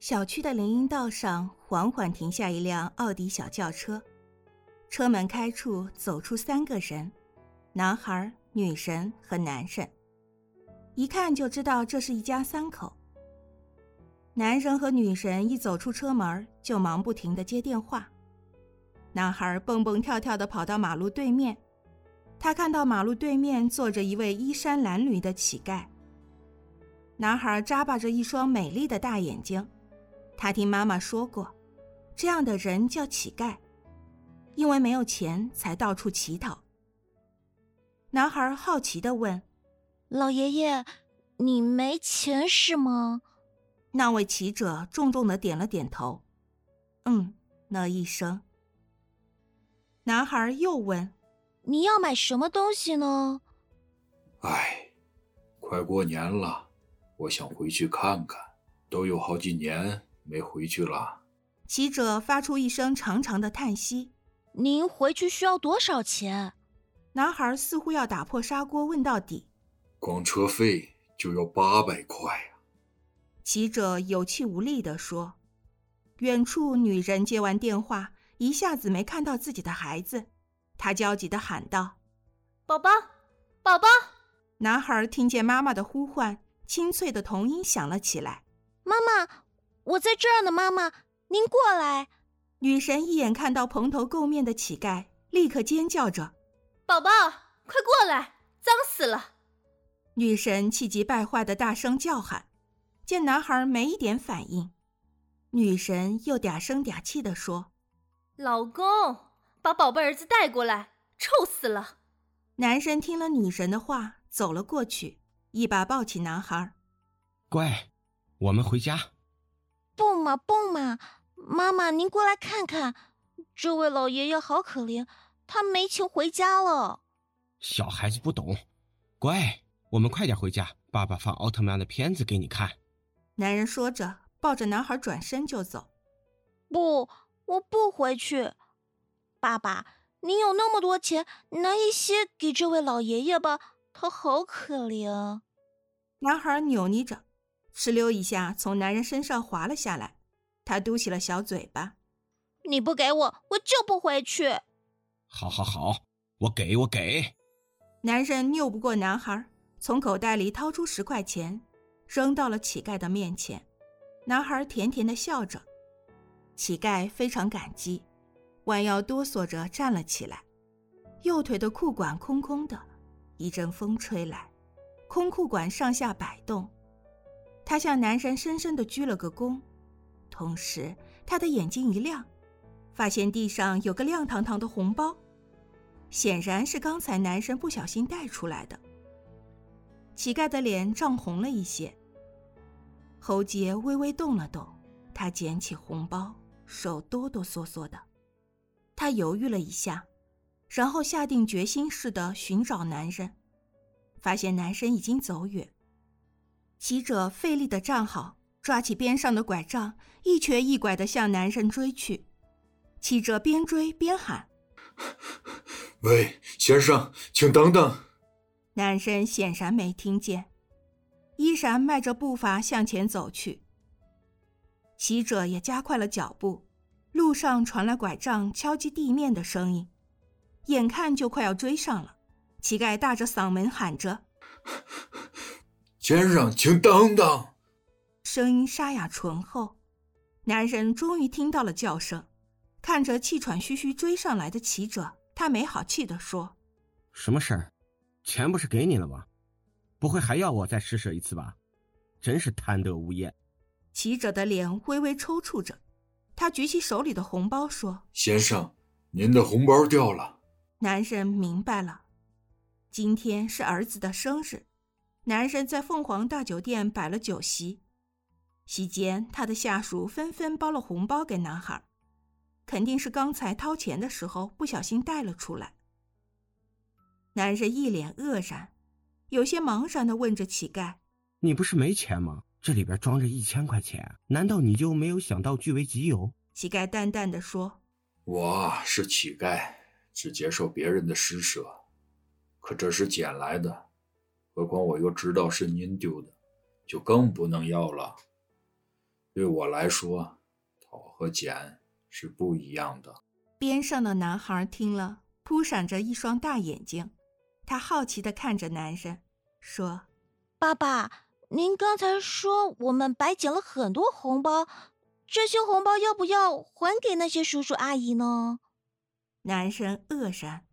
小区的林荫道上缓缓停下一辆奥迪小轿车，车门开处走出三个人：男孩、女神和男神。一看就知道这是一家三口。男神和女神一走出车门，就忙不停的接电话。男孩蹦蹦跳跳的跑到马路对面，他看到马路对面坐着一位衣衫褴褛的乞丐。男孩眨巴着一双美丽的大眼睛，他听妈妈说过，这样的人叫乞丐，因为没有钱才到处乞讨。男孩好奇的问：“老爷爷，你没钱是吗？”那位乞者重重的点了点头，“嗯”那一声。男孩又问：“你要买什么东西呢？”“哎，快过年了，我想回去看看，都有好几年没回去了。”骑者发出一声长长的叹息。“您回去需要多少钱？”男孩似乎要打破砂锅问到底。“光车费就要八百块呀。”骑者有气无力地说。远处女人接完电话。一下子没看到自己的孩子，她焦急的喊道：“宝宝，宝宝！”男孩听见妈妈的呼唤，清脆的童音响了起来：“妈妈，我在这儿呢，妈妈，您过来。”女神一眼看到蓬头垢面的乞丐，立刻尖叫着：“宝宝，快过来，脏死了！”女神气急败坏的大声叫喊，见男孩没一点反应，女神又嗲声嗲气的说。老公，把宝贝儿子带过来，臭死了！男神听了女神的话，走了过去，一把抱起男孩。乖，我们回家。不嘛不嘛，妈妈您过来看看，这位老爷爷好可怜，他没钱回家了。小孩子不懂，乖，我们快点回家，爸爸放奥特曼的片子给你看。男人说着，抱着男孩转身就走。不。我不回去，爸爸，你有那么多钱，拿一些给这位老爷爷吧，他好可怜。男孩扭捏着，哧溜一下从男人身上滑了下来，他嘟起了小嘴巴。你不给我，我就不回去。好，好，好，我给，我给。男人拗不过男孩，从口袋里掏出十块钱，扔到了乞丐的面前。男孩甜甜的笑着。乞丐非常感激，弯腰哆嗦着站了起来，右腿的裤管空空的。一阵风吹来，空裤管上下摆动。他向男人深深的鞠了个躬，同时他的眼睛一亮，发现地上有个亮堂堂的红包，显然是刚才男生不小心带出来的。乞丐的脸涨红了一些，喉结微微动了动，他捡起红包。手哆哆嗦嗦的，他犹豫了一下，然后下定决心似的寻找男人，发现男生已经走远。骑者费力的站好，抓起边上的拐杖，一瘸一拐的向男人追去。骑者边追边喊：“喂，先生，请等等！”男人显然没听见，依然迈着步伐向前走去。骑者也加快了脚步，路上传来拐杖敲击地面的声音，眼看就快要追上了。乞丐大着嗓门喊着：“先生，请等等！”声音沙哑醇厚。男人终于听到了叫声，看着气喘吁吁追上来的骑者，他没好气地说：“什么事儿？钱不是给你了吗？不会还要我再施舍一次吧？真是贪得无厌。”骑者的脸微微抽搐着，他举起手里的红包说：“先生，您的红包掉了。”男人明白了，今天是儿子的生日，男人在凤凰大酒店摆了酒席，席间他的下属纷纷包了红包给男孩，肯定是刚才掏钱的时候不小心带了出来。男人一脸愕然，有些茫然的问着乞丐：“你不是没钱吗？”这里边装着一千块钱，难道你就没有想到据为己有？乞丐淡淡的说：“我是乞丐，只接受别人的施舍，可这是捡来的，何况我又知道是您丢的，就更不能要了。对我来说，讨和捡是不一样的。边上的男孩听了，扑闪着一双大眼睛，他好奇地看着男人，说：“爸爸，您刚才说我们白捡了很多红包，这些红包要不要还给那些叔叔阿姨呢？”男生愕然。